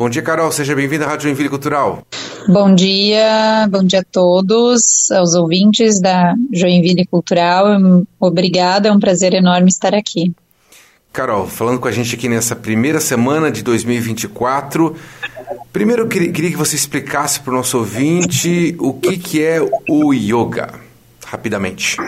Bom dia, Carol. Seja bem-vinda à Rádio Joinville Cultural. Bom dia, bom dia a todos, aos ouvintes da Joinville Cultural. Obrigada, é um prazer enorme estar aqui. Carol, falando com a gente aqui nessa primeira semana de 2024, primeiro eu queria, queria que você explicasse para o nosso ouvinte o que, que é o yoga, rapidamente.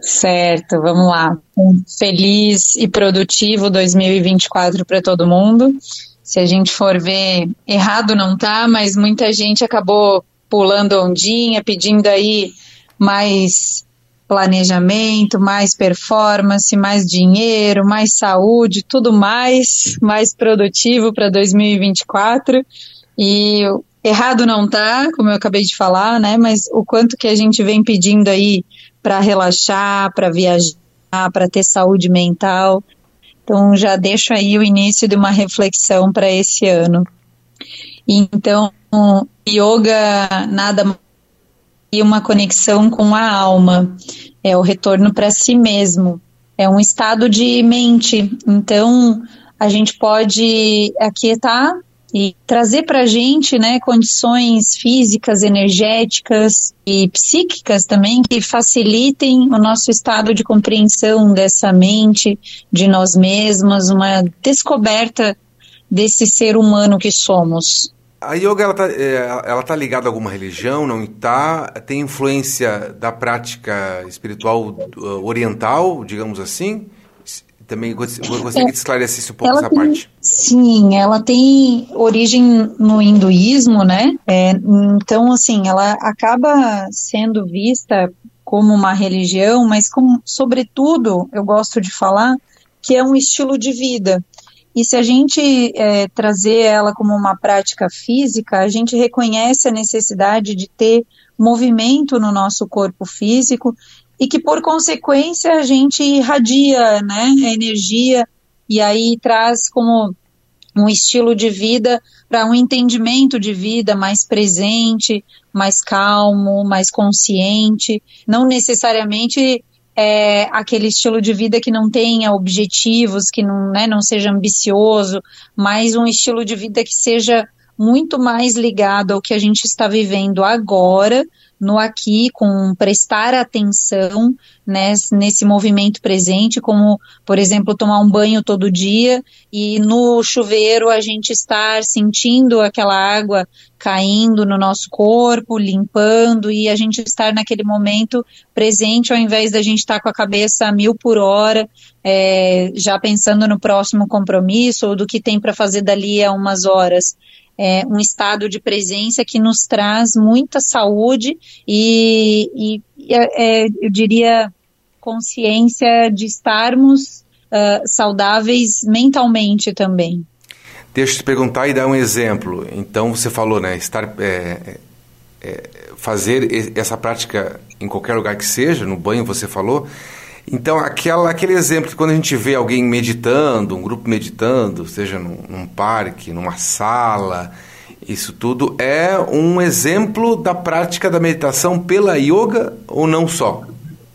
Certo, vamos lá. Um feliz e produtivo 2024 para todo mundo. Se a gente for ver, errado não tá, mas muita gente acabou pulando ondinha, pedindo aí mais planejamento, mais performance, mais dinheiro, mais saúde, tudo mais, mais produtivo para 2024. E errado não tá, como eu acabei de falar, né? Mas o quanto que a gente vem pedindo aí para relaxar, para viajar, para ter saúde mental. Então já deixo aí o início de uma reflexão para esse ano. Então, yoga nada mais e uma conexão com a alma, é o retorno para si mesmo, é um estado de mente. Então, a gente pode aquietar e trazer para a gente né, condições físicas, energéticas e psíquicas também que facilitem o nosso estado de compreensão dessa mente, de nós mesmas, uma descoberta desse ser humano que somos. A yoga ela tá, é, ela tá ligada a alguma religião, não está? Tem influência da prática espiritual oriental, digamos assim? Também gostaria que esclarecesse um pouco ela essa tem, parte. Sim, ela tem origem no hinduísmo, né? É, então, assim, ela acaba sendo vista como uma religião, mas como, sobretudo, eu gosto de falar que é um estilo de vida. E se a gente é, trazer ela como uma prática física, a gente reconhece a necessidade de ter movimento no nosso corpo físico e que, por consequência, a gente irradia né, a energia e aí traz como um estilo de vida para um entendimento de vida mais presente, mais calmo, mais consciente, não necessariamente é, aquele estilo de vida que não tenha objetivos, que não, né, não seja ambicioso, mas um estilo de vida que seja muito mais ligado ao que a gente está vivendo agora, no aqui, com prestar atenção né, nesse movimento presente, como, por exemplo, tomar um banho todo dia e no chuveiro a gente estar sentindo aquela água caindo no nosso corpo, limpando e a gente estar naquele momento presente ao invés da gente estar com a cabeça a mil por hora, é, já pensando no próximo compromisso ou do que tem para fazer dali a umas horas é, um estado de presença que nos traz muita saúde e, e é, é eu diria, consciência de estarmos uh, saudáveis mentalmente também. Deixa eu te perguntar e dar um exemplo. Então, você falou, né, estar, é, é, fazer essa prática em qualquer lugar que seja, no banho você falou, então, aquela, aquele exemplo que quando a gente vê alguém meditando, um grupo meditando, seja num, num parque, numa sala, isso tudo é um exemplo da prática da meditação pela yoga ou não só?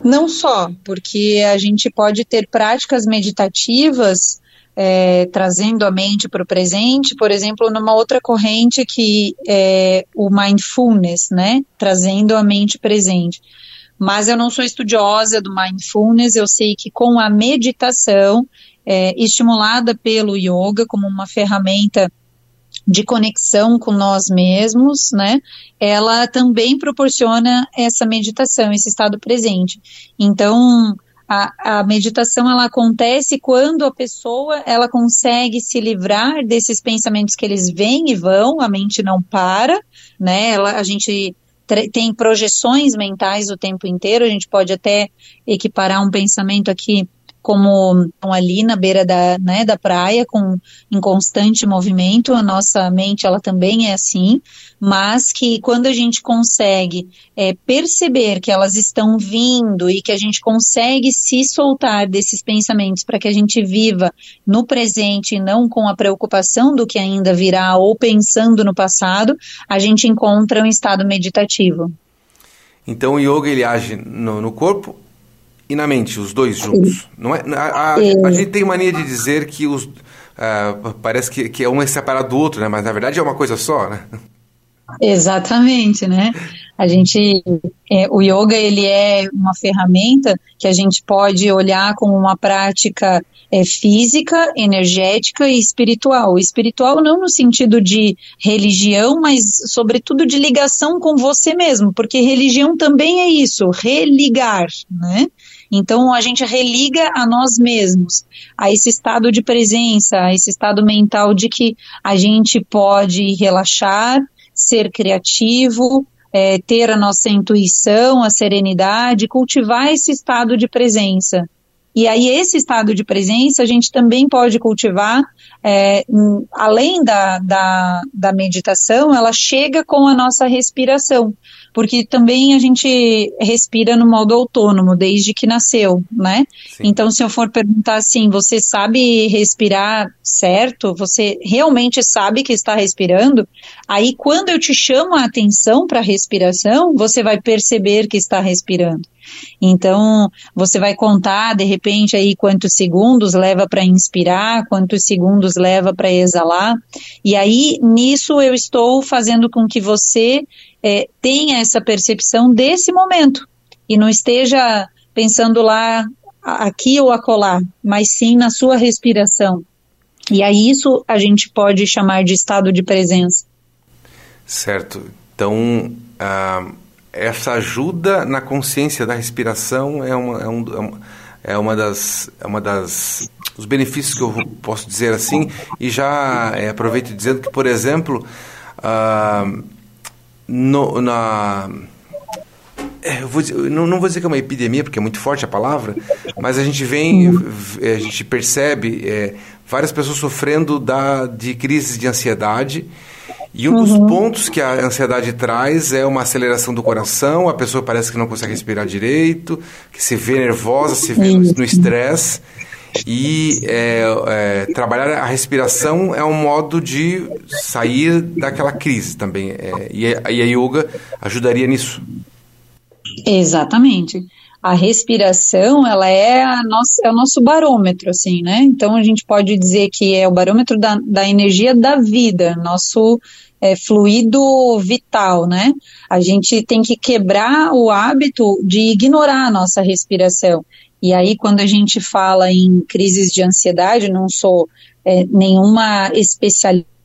Não só, porque a gente pode ter práticas meditativas é, trazendo a mente para o presente, por exemplo, numa outra corrente que é o mindfulness, né? Trazendo a mente presente mas eu não sou estudiosa do mindfulness, eu sei que com a meditação, é, estimulada pelo yoga como uma ferramenta de conexão com nós mesmos, né? Ela também proporciona essa meditação, esse estado presente. Então, a, a, meditação ela acontece quando a pessoa ela consegue se livrar desses pensamentos que eles vêm e vão, a mente não para, né? Ela, a gente tem projeções mentais o tempo inteiro, a gente pode até equiparar um pensamento aqui como ali na beira da, né, da praia, com em constante movimento, a nossa mente ela também é assim, mas que quando a gente consegue é, perceber que elas estão vindo e que a gente consegue se soltar desses pensamentos para que a gente viva no presente e não com a preocupação do que ainda virá ou pensando no passado, a gente encontra um estado meditativo. Então o yoga ele age no, no corpo e na mente, os dois juntos. Não é, a, a, a, gente tem mania de dizer que os, uh, parece que, que é um é separado do outro, né? Mas na verdade é uma coisa só, né? Exatamente, né? A gente, é, o yoga ele é uma ferramenta que a gente pode olhar como uma prática é, física, energética e espiritual. Espiritual não no sentido de religião, mas sobretudo de ligação com você mesmo, porque religião também é isso, religar, né? Então a gente religa a nós mesmos, a esse estado de presença, a esse estado mental de que a gente pode relaxar, ser criativo, é, ter a nossa intuição, a serenidade, cultivar esse estado de presença. E aí, esse estado de presença a gente também pode cultivar, é, além da, da, da meditação, ela chega com a nossa respiração porque também a gente respira no modo autônomo desde que nasceu, né? Sim. Então, se eu for perguntar assim, você sabe respirar certo? Você realmente sabe que está respirando? Aí, quando eu te chamo a atenção para a respiração, você vai perceber que está respirando. Então, você vai contar de repente aí quantos segundos leva para inspirar, quantos segundos leva para exalar. E aí, nisso eu estou fazendo com que você é, tenha essa percepção desse momento e não esteja pensando lá aqui ou acolá, mas sim na sua respiração. E aí isso a gente pode chamar de estado de presença. Certo. Então, uh, essa ajuda na consciência da respiração é uma, é, um, é uma das, é uma das os benefícios que eu posso dizer assim. E já é, aproveito dizendo que, por exemplo, uh, no, na é, vou dizer, não, não, vou dizer que é uma epidemia, porque é muito forte a palavra, mas a gente vem, a gente percebe é, várias pessoas sofrendo da, de crises de ansiedade. E um uhum. dos pontos que a ansiedade traz é uma aceleração do coração, a pessoa parece que não consegue respirar direito, que se vê nervosa, se vê no estresse. E é, é, trabalhar a respiração é um modo de sair daquela crise também. É, e, a, e a yoga ajudaria nisso. Exatamente. A respiração, ela é, a nossa, é o nosso barômetro, assim, né? Então a gente pode dizer que é o barômetro da, da energia da vida, nosso é, fluido vital, né? A gente tem que quebrar o hábito de ignorar a nossa respiração. E aí, quando a gente fala em crises de ansiedade, não sou é, nenhuma especialista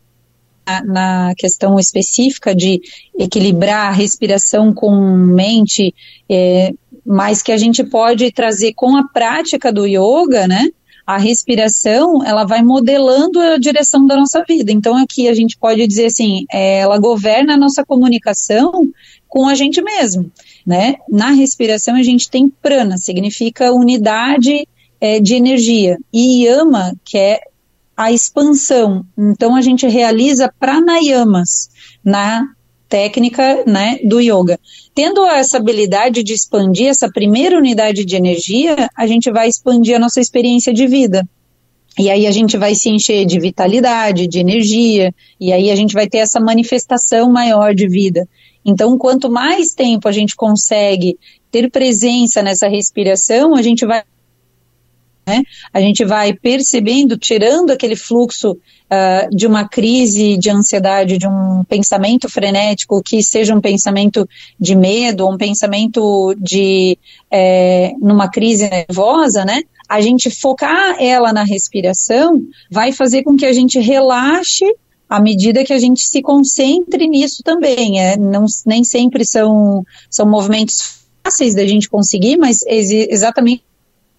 na questão específica de equilibrar a respiração com mente, é, mas que a gente pode trazer com a prática do yoga, né? A respiração, ela vai modelando a direção da nossa vida. Então, aqui a gente pode dizer assim, é, ela governa a nossa comunicação com a gente mesmo né? Na respiração a gente tem prana, significa unidade é, de energia, e yama, que é a expansão. Então a gente realiza pranayamas na técnica né, do yoga. Tendo essa habilidade de expandir essa primeira unidade de energia, a gente vai expandir a nossa experiência de vida. E aí a gente vai se encher de vitalidade, de energia, e aí a gente vai ter essa manifestação maior de vida. Então, quanto mais tempo a gente consegue ter presença nessa respiração, a gente vai né? A gente vai percebendo, tirando aquele fluxo uh, de uma crise de ansiedade, de um pensamento frenético, que seja um pensamento de medo, um pensamento de é, numa crise nervosa, né? A gente focar ela na respiração vai fazer com que a gente relaxe à medida que a gente se concentre nisso também. É, não, nem sempre são, são movimentos fáceis da gente conseguir, mas ex exatamente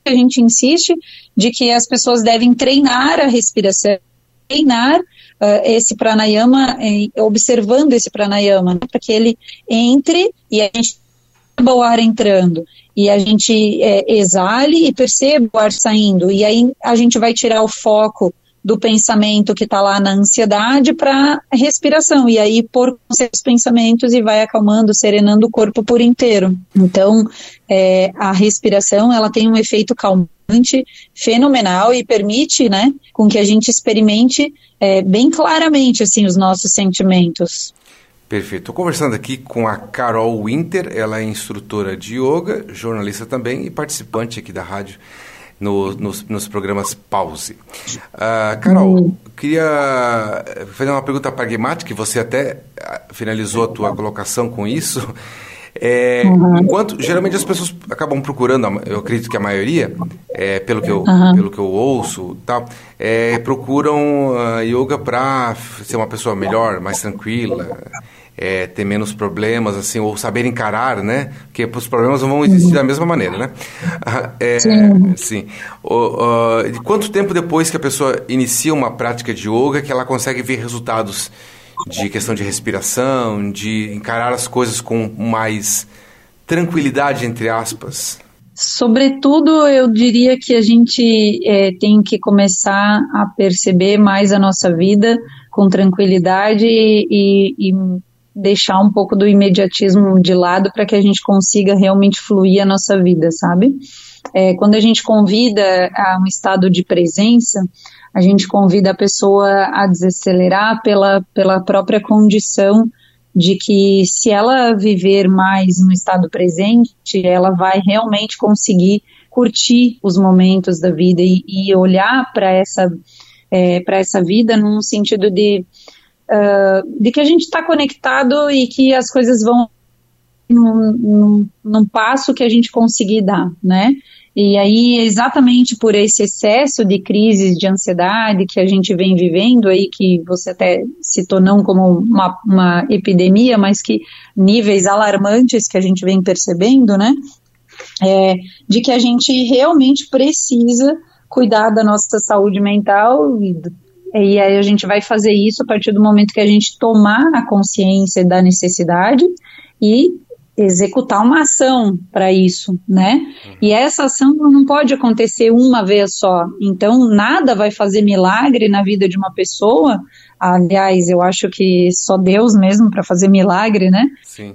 a gente insiste de que as pessoas devem treinar a respiração, treinar uh, esse pranayama, eh, observando esse pranayama, né, para que ele entre e a gente perceba o ar entrando e a gente eh, exale e perceba o ar saindo e aí a gente vai tirar o foco do pensamento que está lá na ansiedade para respiração e aí por seus pensamentos e vai acalmando, serenando o corpo por inteiro. Então, é, a respiração ela tem um efeito calmante fenomenal e permite, né, com que a gente experimente é, bem claramente assim os nossos sentimentos. Perfeito. Estou conversando aqui com a Carol Winter, ela é instrutora de yoga, jornalista também e participante aqui da rádio no, nos, nos, programas Pause. Uh, Carol, uhum. queria fazer uma pergunta pragmática, que você até ah, finalizou a tua colocação com isso. É, uhum. Enquanto geralmente as pessoas acabam procurando, eu acredito que a maioria, é, pelo, que eu, uhum. pelo que eu ouço, tal, é, procuram uh, yoga para ser uma pessoa melhor, mais tranquila, é, ter menos problemas, assim, ou saber encarar, né? Porque os problemas não vão existir uhum. da mesma maneira, né? É, sim. sim. O, uh, quanto tempo depois que a pessoa inicia uma prática de yoga que ela consegue ver resultados de questão de respiração, de encarar as coisas com mais tranquilidade, entre aspas? Sobretudo, eu diria que a gente é, tem que começar a perceber mais a nossa vida com tranquilidade e, e deixar um pouco do imediatismo de lado para que a gente consiga realmente fluir a nossa vida, sabe? É, quando a gente convida a um estado de presença, a gente convida a pessoa a desacelerar pela, pela própria condição de que se ela viver mais no estado presente, ela vai realmente conseguir curtir os momentos da vida e, e olhar para essa, é, para essa vida num sentido de, uh, de que a gente está conectado e que as coisas vão num, num, num passo que a gente conseguir dar, né? E aí, exatamente por esse excesso de crises de ansiedade que a gente vem vivendo aí, que você até citou não como uma, uma epidemia, mas que níveis alarmantes que a gente vem percebendo, né? É, de que a gente realmente precisa cuidar da nossa saúde mental e, e aí a gente vai fazer isso a partir do momento que a gente tomar a consciência da necessidade e executar uma ação para isso, né? Uhum. E essa ação não pode acontecer uma vez só. Então, nada vai fazer milagre na vida de uma pessoa. Aliás, eu acho que só Deus mesmo para fazer milagre, né? Sim.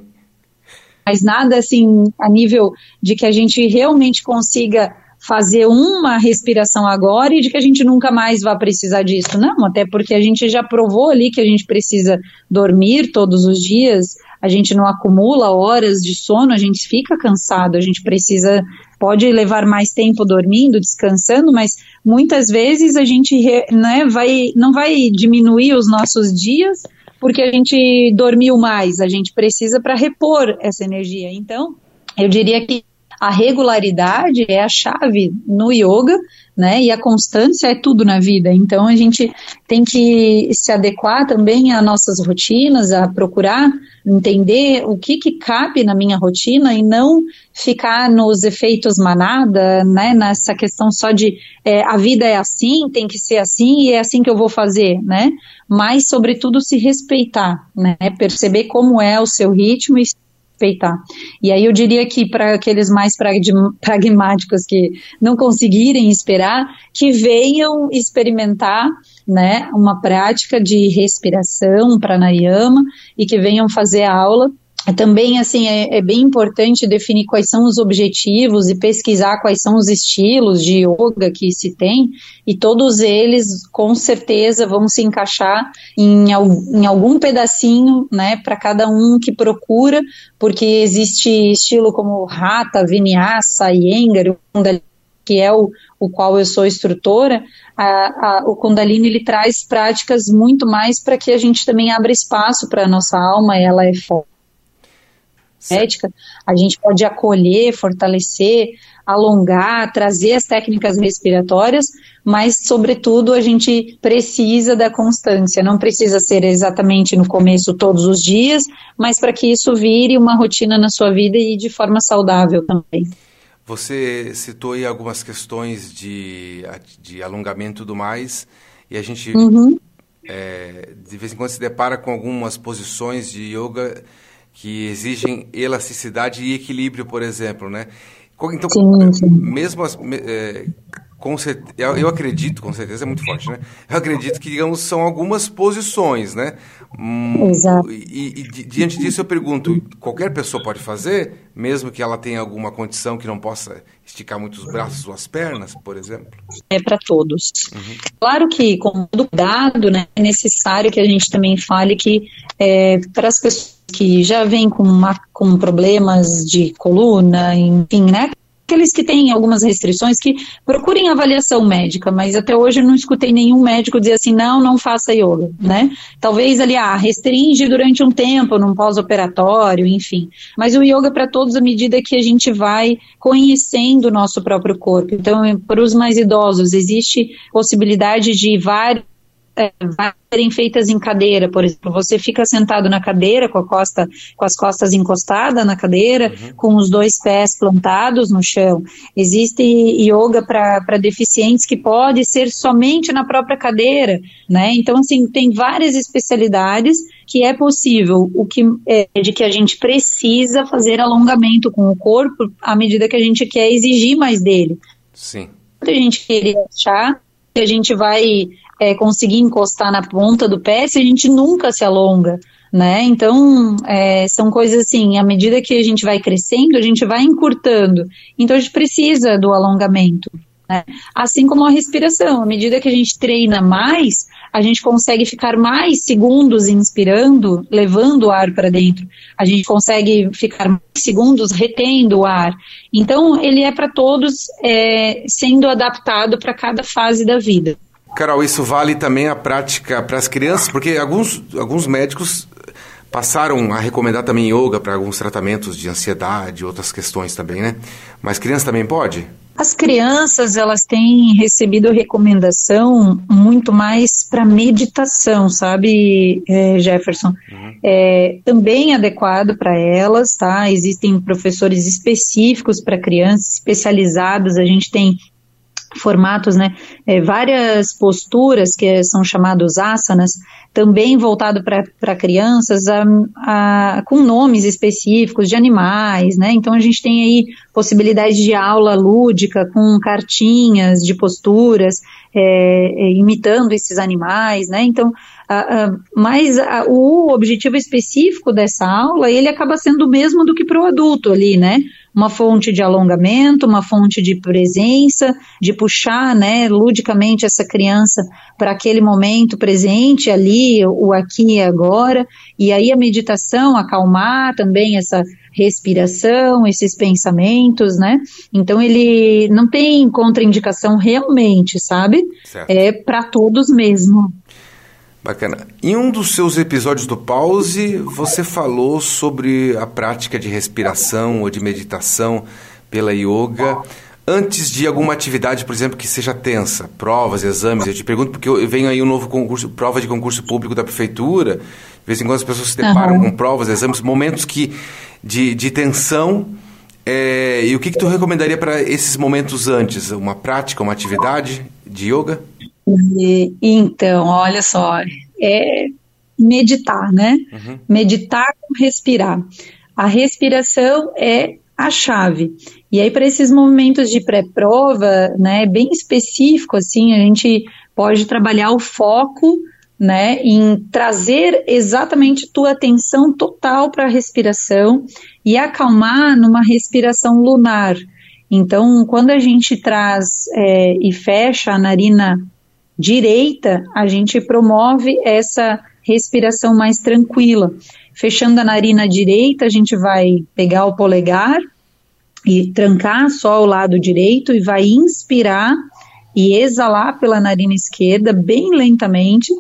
Mas nada assim a nível de que a gente realmente consiga fazer uma respiração agora e de que a gente nunca mais vai precisar disso. Não, até porque a gente já provou ali que a gente precisa dormir todos os dias, a gente não acumula horas de sono, a gente fica cansado, a gente precisa, pode levar mais tempo dormindo, descansando, mas muitas vezes a gente né, vai, não vai diminuir os nossos dias porque a gente dormiu mais, a gente precisa para repor essa energia. Então, eu diria que a regularidade é a chave no yoga, né? E a constância é tudo na vida. Então a gente tem que se adequar também às nossas rotinas, a procurar entender o que que cabe na minha rotina e não ficar nos efeitos manada, né? Nessa questão só de é, a vida é assim, tem que ser assim e é assim que eu vou fazer, né? Mas sobretudo se respeitar, né? Perceber como é o seu ritmo e respeitar. E aí eu diria que para aqueles mais pragmáticos que não conseguirem esperar, que venham experimentar né, uma prática de respiração pranayama e que venham fazer a aula também, assim, é, é, bem importante definir quais são os objetivos e pesquisar quais são os estilos de yoga que se tem, e todos eles, com certeza, vão se encaixar em, em algum pedacinho, né, para cada um que procura, porque existe estilo como Hatha, Vinyasa, Iyengar, que é o, o qual eu sou instrutora, a, a, o Kundalini ele traz práticas muito mais para que a gente também abra espaço para a nossa alma, ela é forte ética, a gente pode acolher, fortalecer, alongar, trazer as técnicas respiratórias, mas, sobretudo, a gente precisa da constância. Não precisa ser exatamente no começo todos os dias, mas para que isso vire uma rotina na sua vida e de forma saudável também. Você citou aí algumas questões de, de alongamento e tudo mais, e a gente uhum. é, de vez em quando se depara com algumas posições de yoga que exigem elasticidade e equilíbrio, por exemplo, né? Então, sim, sim. mesmo as, é, com certeza, eu acredito, com certeza é muito forte, né? Eu acredito que, digamos, são algumas posições, né? Hum, Exato. E, e, diante disso eu pergunto, qualquer pessoa pode fazer, mesmo que ela tenha alguma condição que não possa esticar muito os braços ou as pernas, por exemplo? É para todos. Uhum. Claro que, com todo cuidado, né, é necessário que a gente também fale que é, para as pessoas que já vêm com, uma, com problemas de coluna, enfim, né? aqueles que têm algumas restrições que procurem avaliação médica, mas até hoje eu não escutei nenhum médico dizer assim, não, não faça yoga, né? Talvez ali, ah, restringe durante um tempo, num pós-operatório, enfim. Mas o yoga para todos à medida que a gente vai conhecendo o nosso próprio corpo. Então, para os mais idosos, existe possibilidade de vários é, serem feitas em cadeira, por exemplo, você fica sentado na cadeira com a costa, com as costas encostadas na cadeira, uhum. com os dois pés plantados no chão. Existe yoga para deficientes que pode ser somente na própria cadeira, né? Então, assim, tem várias especialidades que é possível, o que é de que a gente precisa fazer alongamento com o corpo à medida que a gente quer exigir mais dele. Sim. A gente querer achar que a gente vai é, conseguir encostar na ponta do pé se a gente nunca se alonga, né? Então, é, são coisas assim, à medida que a gente vai crescendo, a gente vai encurtando. Então, a gente precisa do alongamento. Né? Assim como a respiração, à medida que a gente treina mais, a gente consegue ficar mais segundos inspirando, levando o ar para dentro. A gente consegue ficar mais segundos retendo o ar. Então, ele é para todos, é, sendo adaptado para cada fase da vida. Carol, isso vale também a prática para as crianças, porque alguns, alguns médicos passaram a recomendar também yoga para alguns tratamentos de ansiedade, outras questões também, né? Mas criança também pode? As crianças, elas têm recebido recomendação muito mais para meditação, sabe, é, Jefferson? Uhum. É também adequado para elas, tá? Existem professores específicos para crianças, especializados. A gente tem formatos, né, é, várias posturas que são chamados asanas, também voltado para crianças, a, a, com nomes específicos de animais, né, então a gente tem aí possibilidade de aula lúdica com cartinhas de posturas, é, é, imitando esses animais, né, então, a, mas o objetivo específico dessa aula, ele acaba sendo o mesmo do que para o adulto ali, né, uma fonte de alongamento, uma fonte de presença, de puxar, né, ludicamente essa criança para aquele momento presente ali, o aqui e agora, e aí a meditação, acalmar também essa respiração, esses pensamentos, né? Então ele não tem contraindicação realmente, sabe? Certo. É para todos mesmo. Bacana. Em um dos seus episódios do Pause, você falou sobre a prática de respiração ou de meditação pela yoga antes de alguma atividade, por exemplo, que seja tensa, provas, exames. Eu te pergunto porque eu venho aí um novo concurso, prova de concurso público da prefeitura. De vez em quando as pessoas se deparam uhum. com provas, exames, momentos que de, de tensão. É, e o que, que tu recomendaria para esses momentos antes? Uma prática, uma atividade de yoga? E, então, olha só, é meditar, né? Uhum. Meditar com respirar. A respiração é a chave. E aí, para esses momentos de pré-prova, né, bem específico, assim, a gente pode trabalhar o foco, né, em trazer exatamente tua atenção total para a respiração e acalmar numa respiração lunar. Então, quando a gente traz é, e fecha a narina direita, a gente promove essa respiração mais tranquila. Fechando a narina direita, a gente vai pegar o polegar e trancar só o lado direito e vai inspirar e exalar pela narina esquerda bem lentamente.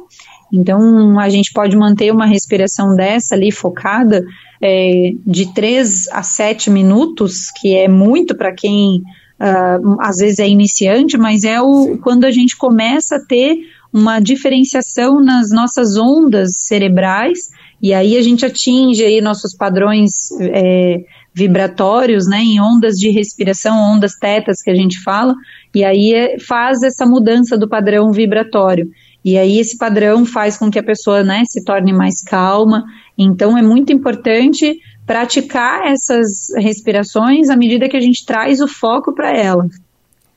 Então, a gente pode manter uma respiração dessa ali focada é, de 3 a 7 minutos, que é muito para quem uh, às vezes é iniciante, mas é o, quando a gente começa a ter uma diferenciação nas nossas ondas cerebrais, e aí a gente atinge aí nossos padrões é, vibratórios, né, em ondas de respiração, ondas tetas que a gente fala, e aí é, faz essa mudança do padrão vibratório. E aí esse padrão faz com que a pessoa, né, se torne mais calma. Então é muito importante praticar essas respirações à medida que a gente traz o foco para ela.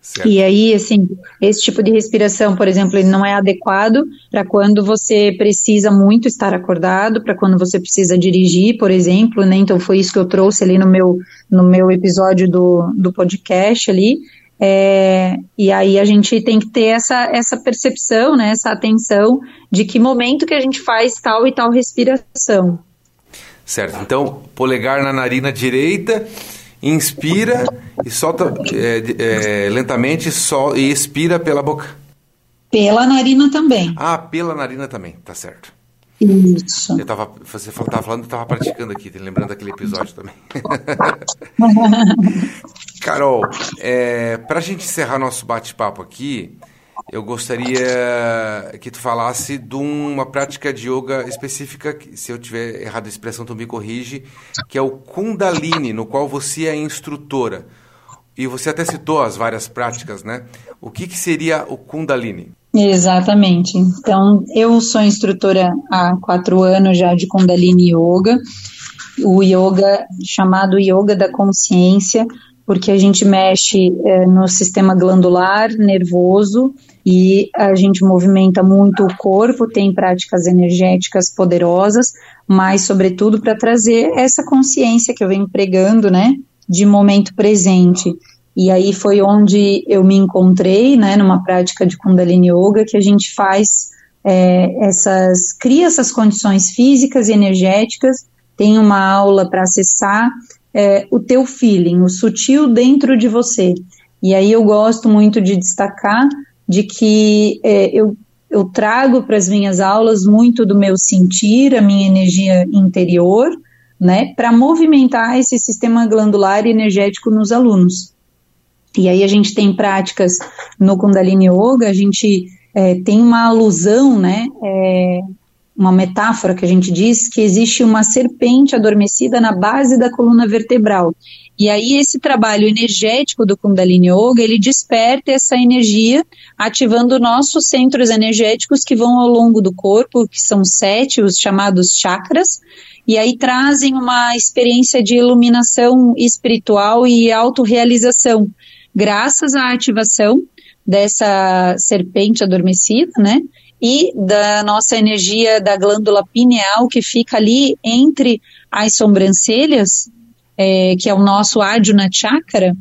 Certo. E aí, assim, esse tipo de respiração, por exemplo, ele não é adequado para quando você precisa muito estar acordado, para quando você precisa dirigir, por exemplo, né? Então foi isso que eu trouxe ali no meu, no meu episódio do, do podcast ali. É, e aí a gente tem que ter essa, essa percepção, né, essa atenção de que momento que a gente faz tal e tal respiração. Certo. Então, polegar na narina direita inspira e solta é, é, lentamente sol, e expira pela boca. Pela narina também. Ah, pela narina também, tá certo. Isso. Eu tava, você estava falando, eu estava praticando aqui, lembrando daquele episódio também. Carol, é, para a gente encerrar nosso bate-papo aqui, eu gostaria que tu falasse de uma prática de yoga específica, se eu tiver errado a expressão, tu me corrige, que é o Kundalini, no qual você é instrutora. E você até citou as várias práticas, né? O que, que seria o Kundalini? Exatamente. Então, eu sou instrutora há quatro anos já de Kundalini Yoga, o yoga chamado Yoga da Consciência, porque a gente mexe é, no sistema glandular, nervoso, e a gente movimenta muito o corpo, tem práticas energéticas poderosas, mas, sobretudo, para trazer essa consciência que eu venho pregando, né, de momento presente. E aí foi onde eu me encontrei, né, numa prática de Kundalini Yoga, que a gente faz é, essas, cria essas condições físicas e energéticas, tem uma aula para acessar é, o teu feeling, o sutil dentro de você. E aí eu gosto muito de destacar de que é, eu, eu trago para as minhas aulas muito do meu sentir, a minha energia interior, né, para movimentar esse sistema glandular energético nos alunos. E aí a gente tem práticas no Kundalini Yoga, a gente é, tem uma alusão, né, é, uma metáfora que a gente diz que existe uma serpente adormecida na base da coluna vertebral. E aí esse trabalho energético do Kundalini Yoga, ele desperta essa energia, ativando nossos centros energéticos que vão ao longo do corpo, que são sete, os chamados chakras, e aí trazem uma experiência de iluminação espiritual e autorrealização graças à ativação dessa serpente adormecida, né? E da nossa energia da glândula pineal que fica ali entre as sobrancelhas, é, que é o nosso Adjuna Chakra,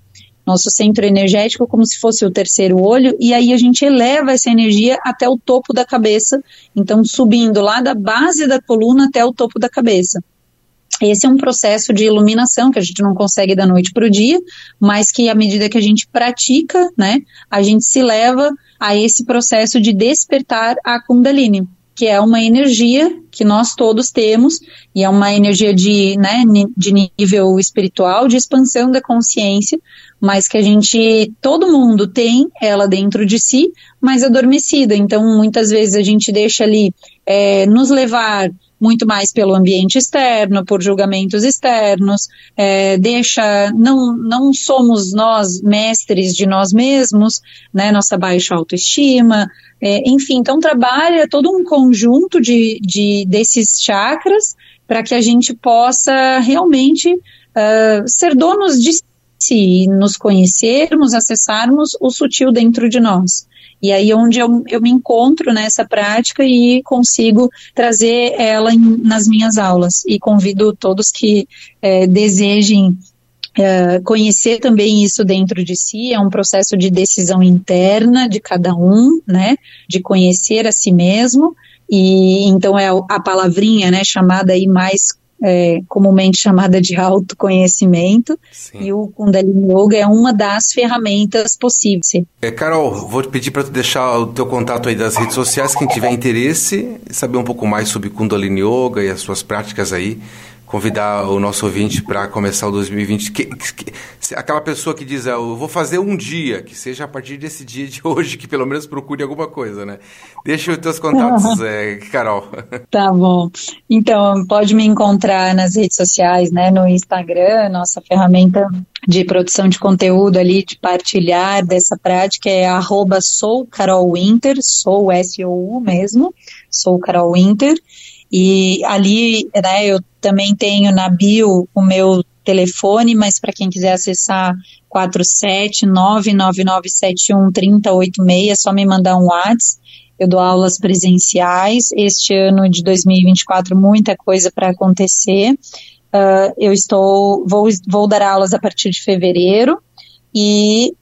nosso centro energético, como se fosse o terceiro olho, e aí a gente eleva essa energia até o topo da cabeça, então subindo lá da base da coluna até o topo da cabeça. Esse é um processo de iluminação que a gente não consegue da noite para o dia, mas que à medida que a gente pratica, né, a gente se leva a esse processo de despertar a Kundalini, que é uma energia que nós todos temos e é uma energia de, né, de nível espiritual, de expansão da consciência, mas que a gente, todo mundo tem ela dentro de si, mas adormecida. Então, muitas vezes a gente deixa ali é, nos levar muito mais pelo ambiente externo, por julgamentos externos, é, deixa, não, não somos nós mestres de nós mesmos, né, nossa baixa autoestima, é, enfim, então trabalha todo um conjunto de, de desses chakras para que a gente possa realmente uh, ser donos de si, nos conhecermos, acessarmos o sutil dentro de nós. E aí onde eu, eu me encontro nessa prática e consigo trazer ela em, nas minhas aulas. E convido todos que é, desejem é, conhecer também isso dentro de si, é um processo de decisão interna de cada um, né, de conhecer a si mesmo, e então é a palavrinha, né, chamada aí mais é, comumente chamada de autoconhecimento, Sim. e o Kundalini Yoga é uma das ferramentas possíveis. É, Carol, vou te pedir para tu deixar o teu contato aí das redes sociais, quem tiver interesse, saber um pouco mais sobre Kundalini Yoga e as suas práticas aí, convidar o nosso ouvinte para começar o 2020. Que, que, aquela pessoa que diz, ah, eu vou fazer um dia, que seja a partir desse dia de hoje, que pelo menos procure alguma coisa, né? Deixa os teus contatos, é, Carol. Tá bom. Então, pode me encontrar nas redes sociais, né? No Instagram, nossa ferramenta de produção de conteúdo ali, de partilhar dessa prática é arroba sou Carol Winter, sou S-O-U mesmo, sou Carol Winter. E ali, né, eu também tenho na bio o meu telefone, mas para quem quiser acessar 47999713086, é só me mandar um WhatsApp. Eu dou aulas presenciais. Este ano de 2024, muita coisa para acontecer. Uh, eu estou, vou, vou dar aulas a partir de fevereiro e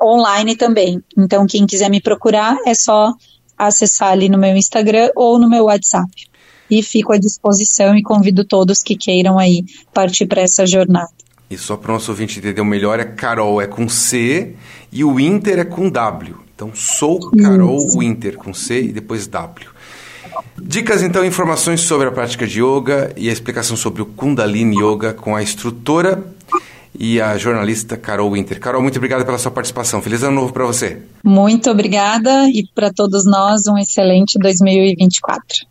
online também. Então, quem quiser me procurar é só acessar ali no meu Instagram ou no meu WhatsApp e fico à disposição e convido todos que queiram aí partir para essa jornada. E só para o nosso ouvinte entender melhor, é Carol é com C e o Inter é com W. Então, sou Carol Isso. Winter com C e depois W. Dicas, então, informações sobre a prática de yoga e a explicação sobre o Kundalini Yoga com a instrutora e a jornalista Carol Winter. Carol, muito obrigada pela sua participação. Feliz ano novo para você. Muito obrigada e para todos nós um excelente 2024.